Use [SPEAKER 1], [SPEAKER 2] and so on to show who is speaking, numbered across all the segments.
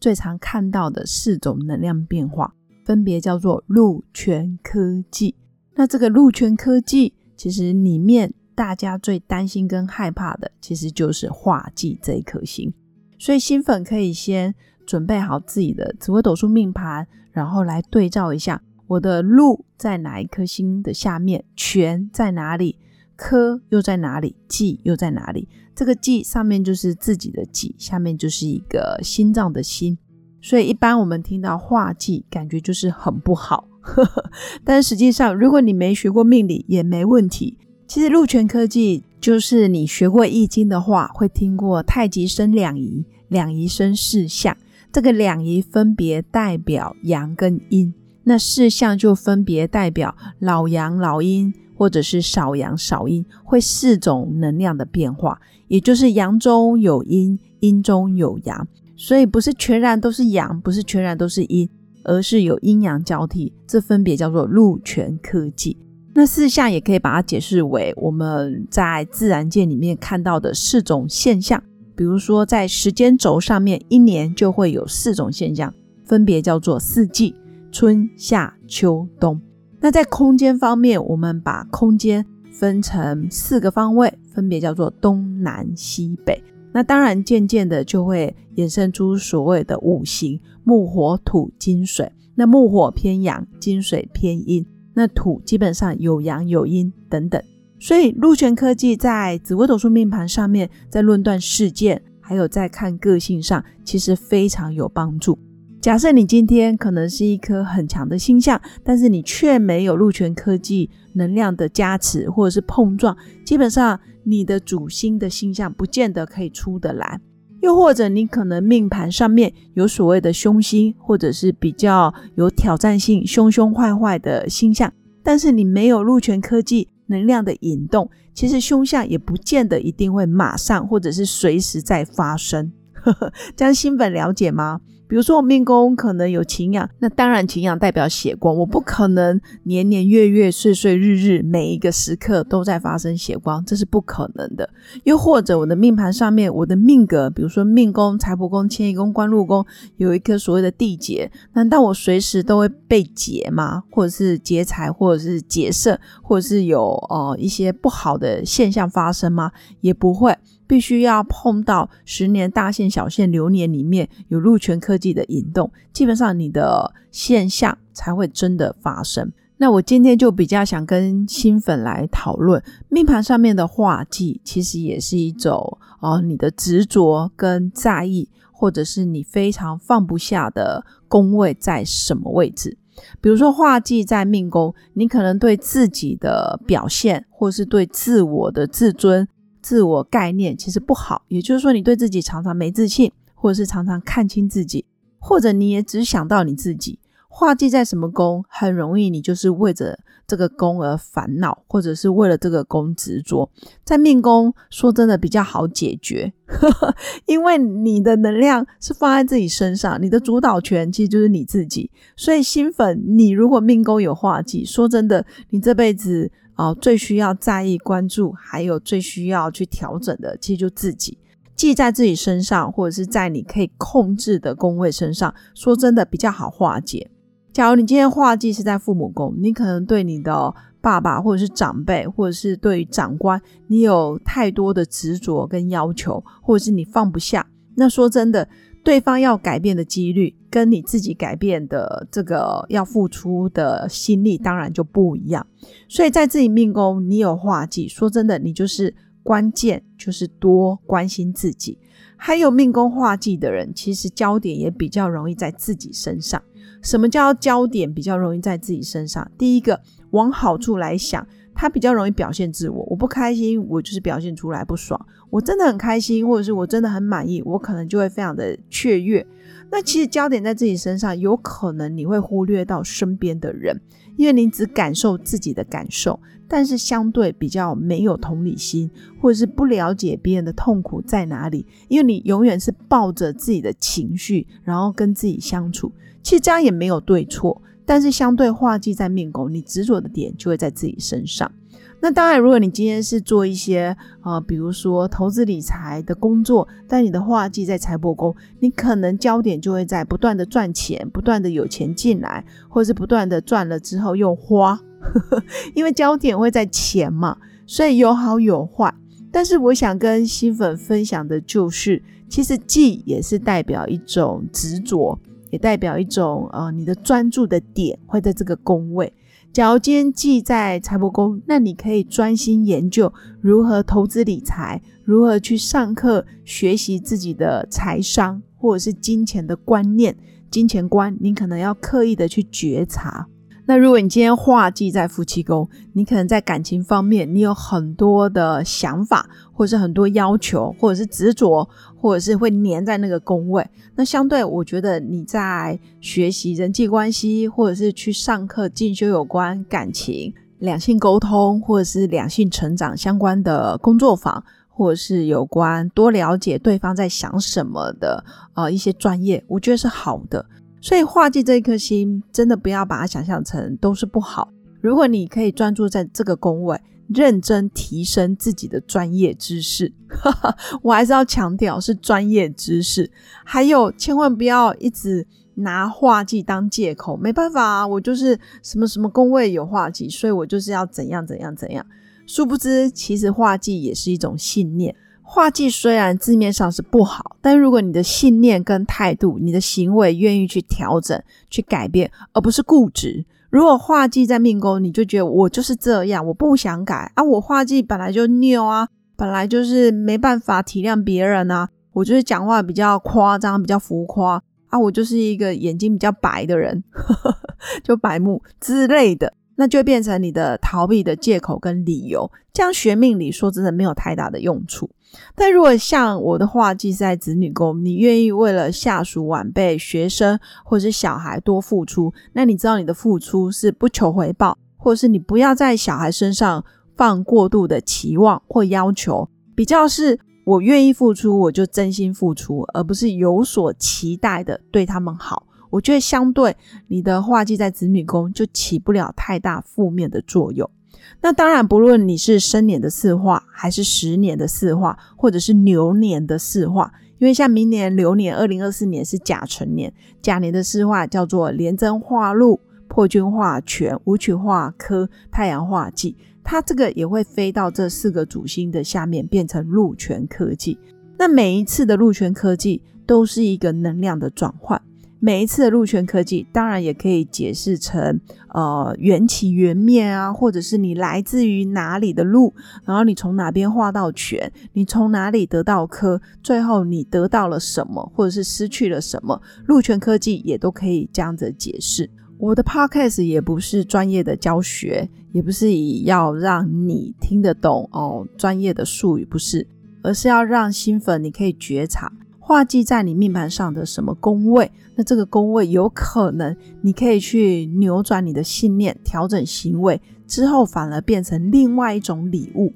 [SPEAKER 1] 最常看到的四种能量变化，分别叫做禄权科技。那这个禄权科技，其实里面大家最担心跟害怕的，其实就是化忌这一颗星。所以新粉可以先准备好自己的紫微斗数命盘，然后来对照一下。我的禄在哪一颗星的下面？权在哪里？科又在哪里？忌又在哪里？这个忌上面就是自己的忌，下面就是一个心脏的心。所以一般我们听到化忌，感觉就是很不好。但实际上，如果你没学过命理也没问题。其实禄权科技就是你学过易经的话，会听过太极生两仪，两仪生四象。这个两仪分别代表阳跟阴。那四象就分别代表老阳、老阴，或者是少阳、少阴，会四种能量的变化，也就是阳中有阴，阴中有阳，所以不是全然都是阳，不是全然都是阴，而是有阴阳交替，这分别叫做禄权科技。那四象也可以把它解释为我们在自然界里面看到的四种现象，比如说在时间轴上面，一年就会有四种现象，分别叫做四季。春夏秋冬，那在空间方面，我们把空间分成四个方位，分别叫做东南西北。那当然，渐渐的就会衍生出所谓的五行：木、火、土、金、水。那木火偏阳，金水偏阴。那土基本上有阳有阴等等。所以，禄权科技在紫微斗数命盘上面，在论断事件，还有在看个性上，其实非常有帮助。假设你今天可能是一颗很强的星象，但是你却没有禄权科技能量的加持或者是碰撞，基本上你的主星的星象不见得可以出得来。又或者你可能命盘上面有所谓的凶星，或者是比较有挑战性、凶凶坏坏的星象，但是你没有禄权科技能量的引动，其实凶相也不见得一定会马上或者是随时在发生。这样新粉了解吗？比如说我命宫可能有擎羊，那当然擎羊代表血光，我不可能年年月月岁岁日日每一个时刻都在发生血光，这是不可能的。又或者我的命盘上面，我的命格，比如说命宫、财帛宫、迁移宫、官禄宫有一颗所谓的地劫，难道我随时都会被劫吗？或者是劫财，或者是劫色，或者是有呃一些不好的现象发生吗？也不会。必须要碰到十年大限、小限流年里面有禄权科技的引动，基本上你的现象才会真的发生。那我今天就比较想跟新粉来讨论命盘上面的化忌，其实也是一种哦，你的执着跟在意，或者是你非常放不下的宫位在什么位置？比如说化忌在命宫，你可能对自己的表现，或是对自我的自尊。自我概念其实不好，也就是说，你对自己常常没自信，或者是常常看清自己，或者你也只想到你自己。画技在什么宫，很容易你就是为着这个宫而烦恼，或者是为了这个宫执着。在命宫，说真的比较好解决，因为你的能量是放在自己身上，你的主导权其实就是你自己。所以新粉，你如果命宫有化忌，说真的，你这辈子。哦，最需要在意、关注，还有最需要去调整的，其实就自己，记在自己身上，或者是在你可以控制的宫位身上。说真的，比较好化解。假如你今天化忌是在父母宫，你可能对你的爸爸或者是长辈，或者是对长官，你有太多的执着跟要求，或者是你放不下。那说真的。对方要改变的几率，跟你自己改变的这个要付出的心力，当然就不一样。所以在自己命宫，你有化忌，说真的，你就是关键，就是多关心自己。还有命宫化忌的人，其实焦点也比较容易在自己身上。什么叫焦点比较容易在自己身上？第一个，往好处来想。他比较容易表现自我，我不开心，我就是表现出来不爽；我真的很开心，或者是我真的很满意，我可能就会非常的雀跃。那其实焦点在自己身上，有可能你会忽略到身边的人，因为你只感受自己的感受，但是相对比较没有同理心，或者是不了解别人的痛苦在哪里，因为你永远是抱着自己的情绪，然后跟自己相处。其实这样也没有对错，但是相对化忌在命宫，你执着的点就会在自己身上。那当然，如果你今天是做一些呃，比如说投资理财的工作，但你的化忌在财帛宫，你可能焦点就会在不断的赚钱，不断的有钱进来，或者是不断的赚了之后又花，因为焦点会在钱嘛，所以有好有坏。但是我想跟新粉分享的就是，其实忌也是代表一种执着，也代表一种呃，你的专注的点会在这个宫位。假如今天记在财帛宫，那你可以专心研究如何投资理财，如何去上课学习自己的财商或者是金钱的观念、金钱观，你可能要刻意的去觉察。那如果你今天画忌在夫妻宫，你可能在感情方面，你有很多的想法，或者是很多要求，或者是执着，或者是会黏在那个宫位。那相对，我觉得你在学习人际关系，或者是去上课进修有关感情、两性沟通，或者是两性成长相关的工作坊，或者是有关多了解对方在想什么的呃一些专业，我觉得是好的。所以画技这一颗心，真的不要把它想象成都是不好。如果你可以专注在这个工位，认真提升自己的专业知识，我还是要强调是专业知识。还有，千万不要一直拿画技当借口。没办法啊，我就是什么什么工位有画技，所以我就是要怎样怎样怎样。殊不知，其实画技也是一种信念。画技虽然字面上是不好，但如果你的信念跟态度、你的行为愿意去调整、去改变，而不是固执。如果画技在命宫，你就觉得我就是这样，我不想改啊，我画技本来就拗啊，本来就是没办法体谅别人啊，我就是讲话比较夸张、比较浮夸啊，我就是一个眼睛比较白的人，就白目之类的。那就变成你的逃避的借口跟理由，这样学命理说真的没有太大的用处。但如果像我的话，即是在子女宫，你愿意为了下属、晚辈、学生或者是小孩多付出，那你知道你的付出是不求回报，或是你不要在小孩身上放过度的期望或要求，比较是我愿意付出，我就真心付出，而不是有所期待的对他们好。我觉得相对你的画技在子女宫就起不了太大负面的作用。那当然，不论你是生年的四化，还是十年的四化，或者是牛年的四化，因为像明年流年二零二四年是甲辰年，甲年的四化叫做廉贞化禄、破军化权、武曲化科、太阳化忌，它这个也会飞到这四个主星的下面，变成禄权科技。那每一次的禄权科技都是一个能量的转换。每一次的鹿泉科技，当然也可以解释成，呃，缘起缘灭啊，或者是你来自于哪里的鹿，然后你从哪边画到泉，你从哪里得到科，最后你得到了什么，或者是失去了什么，鹿泉科技也都可以这样子解释。我的 podcast 也不是专业的教学，也不是以要让你听得懂哦专业的术语，不是，而是要让新粉你可以觉察。画记在你命盘上的什么宫位？那这个宫位有可能你可以去扭转你的信念，调整行为之后，反而变成另外一种礼物。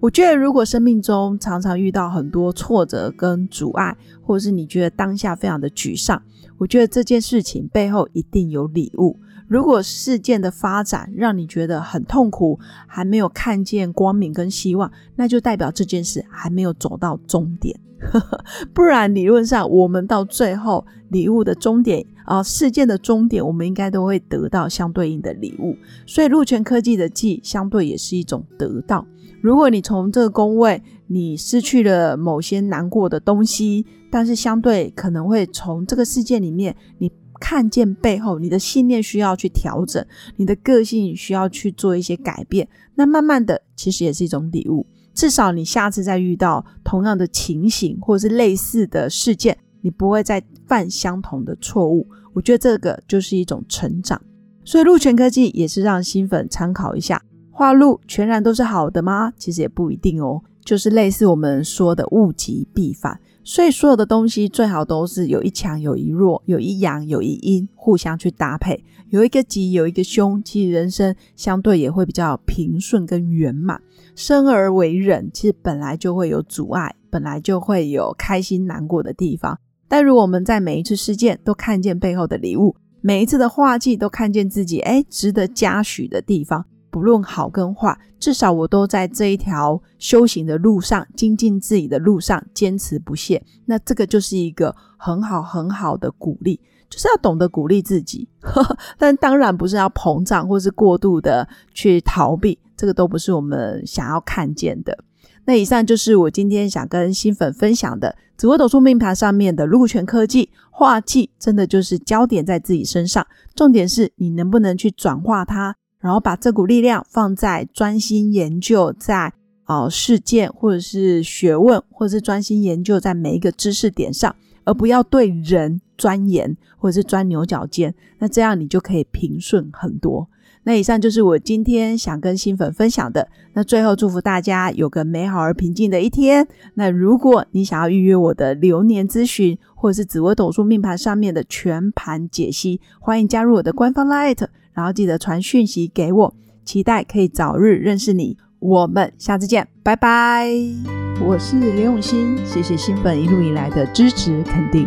[SPEAKER 1] 我觉得，如果生命中常常遇到很多挫折跟阻碍，或者是你觉得当下非常的沮丧，我觉得这件事情背后一定有礼物。如果事件的发展让你觉得很痛苦，还没有看见光明跟希望，那就代表这件事还没有走到终点。不然，理论上我们到最后礼物的终点啊，事件的终点，我们应该都会得到相对应的礼物。所以，陆权科技的记相对也是一种得到。如果你从这个宫位，你失去了某些难过的东西，但是相对可能会从这个事件里面，你看见背后你的信念需要去调整，你的个性需要去做一些改变。那慢慢的，其实也是一种礼物。至少你下次再遇到同样的情形或者是类似的事件，你不会再犯相同的错误。我觉得这个就是一种成长。所以鹿泉科技也是让新粉参考一下，画鹿全然都是好的吗？其实也不一定哦。就是类似我们说的物极必反。所以所有的东西最好都是有一强有一弱，有一阳有一阴，互相去搭配。有一个吉有一个凶，其实人生相对也会比较平顺跟圆满。生而为人，其实本来就会有阻碍，本来就会有开心难过的地方。但如果我们在每一次事件都看见背后的礼物，每一次的画技都看见自己哎值得嘉许的地方。不论好跟坏，至少我都在这一条修行的路上、精进自己的路上坚持不懈。那这个就是一个很好很好的鼓励，就是要懂得鼓励自己。但当然不是要膨胀或是过度的去逃避，这个都不是我们想要看见的。那以上就是我今天想跟新粉分享的紫微斗数命盘上面的禄权科技化忌，真的就是焦点在自己身上，重点是你能不能去转化它。然后把这股力量放在专心研究在啊事件或者是学问，或者是专心研究在每一个知识点上，而不要对人钻研或者是钻牛角尖。那这样你就可以平顺很多。那以上就是我今天想跟新粉分享的。那最后祝福大家有个美好而平静的一天。那如果你想要预约我的流年咨询，或者是紫微斗数命盘上面的全盘解析，欢迎加入我的官方 Light。然后记得传讯息给我，期待可以早日认识你。我们下次见，拜拜。我是刘永新，谢谢新粉一路以来的支持肯定。